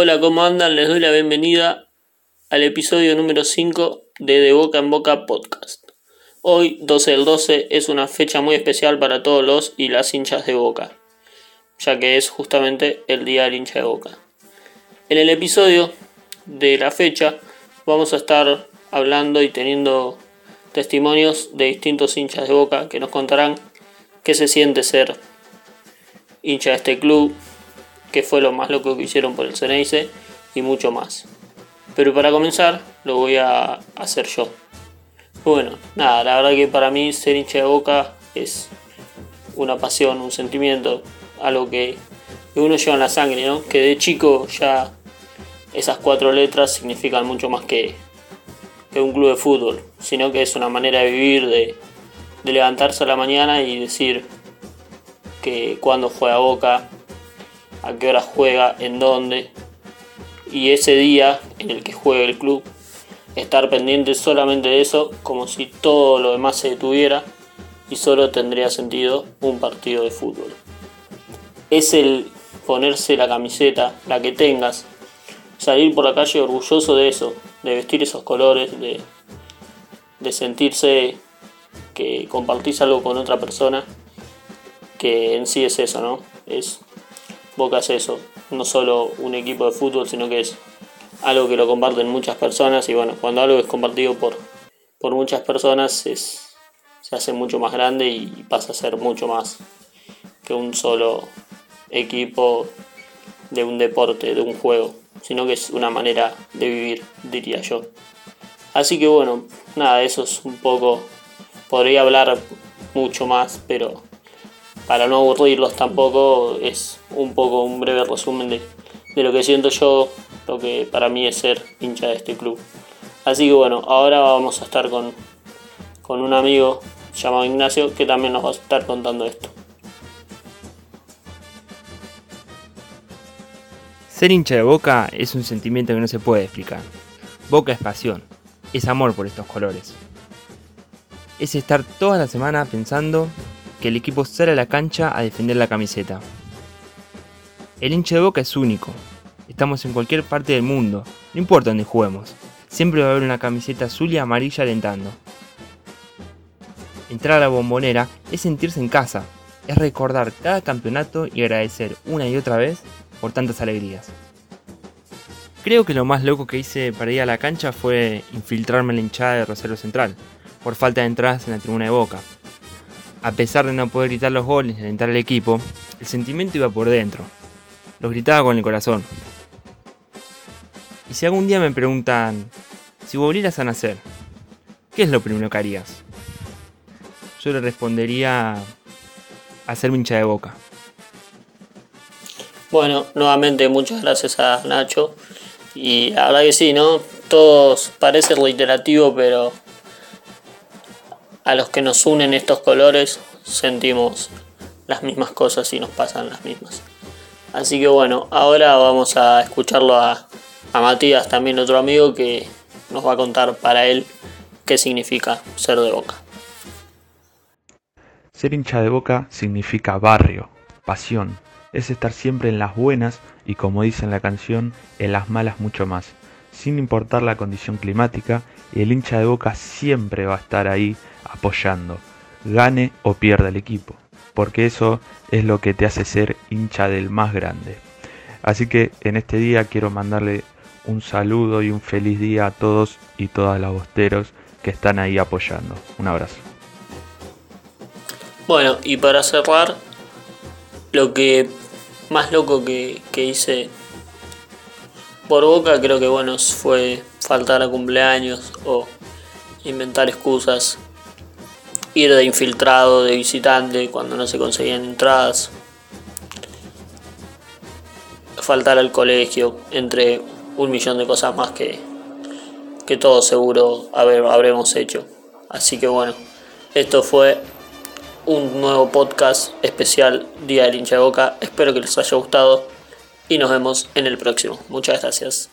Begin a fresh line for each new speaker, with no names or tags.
Hola, ¿cómo andan? Les doy la bienvenida al episodio número 5 de De Boca en Boca Podcast. Hoy, 12 del 12, es una fecha muy especial para todos los y las hinchas de Boca, ya que es justamente el Día del hincha de Boca. En el episodio de la fecha vamos a estar hablando y teniendo testimonios de distintos hinchas de Boca que nos contarán qué se siente ser hincha de este club, qué fue lo más loco que hicieron por el Ceneice y mucho más. Pero para comenzar lo voy a hacer yo. Bueno, nada, la verdad que para mí ser hincha de boca es una pasión, un sentimiento, algo que, uno lleva en la sangre, ¿no? Que de chico ya esas cuatro letras significan mucho más que, que un club de fútbol, sino que es una manera de vivir, de, de levantarse a la mañana y decir que cuando juega Boca, a qué hora juega, en dónde, y ese día en el que juegue el club, estar pendiente solamente de eso, como si todo lo demás se detuviera y solo tendría sentido un partido de fútbol. Es el ponerse la camiseta, la que tengas, salir por la calle orgulloso de eso, de vestir esos colores, de, de sentirse que compartís algo con otra persona, que en sí es eso, ¿no? Es Boca es eso, no solo un equipo de fútbol, sino que es algo que lo comparten muchas personas y bueno, cuando algo es compartido por, por muchas personas es, se hace mucho más grande y pasa a ser mucho más que un solo equipo de un deporte, de un juego, sino que es una manera de vivir, diría yo. Así que bueno, nada, eso es un poco, podría hablar mucho más, pero para no aburrirlos tampoco, es un poco un breve resumen de, lo que siento yo, lo que para mí es ser hincha de este club. Así que bueno, ahora vamos a estar con, con un amigo llamado Ignacio que también nos va a estar contando esto.
Ser hincha de Boca es un sentimiento que no se puede explicar. Boca es pasión, es amor por estos colores. Es estar toda la semana pensando que el equipo sale a la cancha a defender la camiseta. El hincha de boca es único. Estamos en cualquier parte del mundo, no importa dónde juguemos. Siempre va a haber una camiseta azul y amarilla alentando. Entrar a la bombonera es sentirse en casa, es recordar cada campeonato y agradecer una y otra vez por tantas alegrías. Creo que lo más loco que hice para ir a la cancha fue infiltrarme en la hinchada de Rosario Central, por falta de entradas en la tribuna de Boca a pesar de no poder gritar los goles y alentar al equipo, el sentimiento iba por dentro. Los gritaba con el corazón. Y si algún día me preguntan, si volvieras a nacer, ¿qué es lo primero que harías? Yo le respondería hacer hincha de boca.
Bueno, nuevamente muchas gracias a Nacho. Y la verdad que sí, ¿no? Todos parece reiterativo, pero a los que nos unen estos colores sentimos las mismas cosas y nos pasan las mismas. Así que bueno, ahora vamos a escucharlo a, Matías, también otro amigo, que nos va a contar para él qué significa ser de boca.
Ser hincha de boca significa barrio, pasión, es estar siempre en las buenas y como dice en la canción, en las malas mucho más, sin importar la condición climática, el hincha de boca siempre va a estar ahí apoyando, gane o pierda el equipo, porque eso es lo que te hace ser hincha del más grande. Así que en este día quiero mandarle un saludo y un feliz día a todos y todas las bosteros que están ahí apoyando. Un abrazo.
Bueno, y para cerrar, lo que más loco que, que hice por boca creo que bueno fue faltar a cumpleaños o inventar excusas ir de infiltrado, de visitante, cuando no se conseguían entradas, faltar al colegio, entre un millón de cosas más que, que todos seguro habremos hecho. Así que bueno, esto fue un nuevo podcast especial Día del hincha de boca. Espero que les haya gustado y nos vemos en el próximo. Muchas gracias.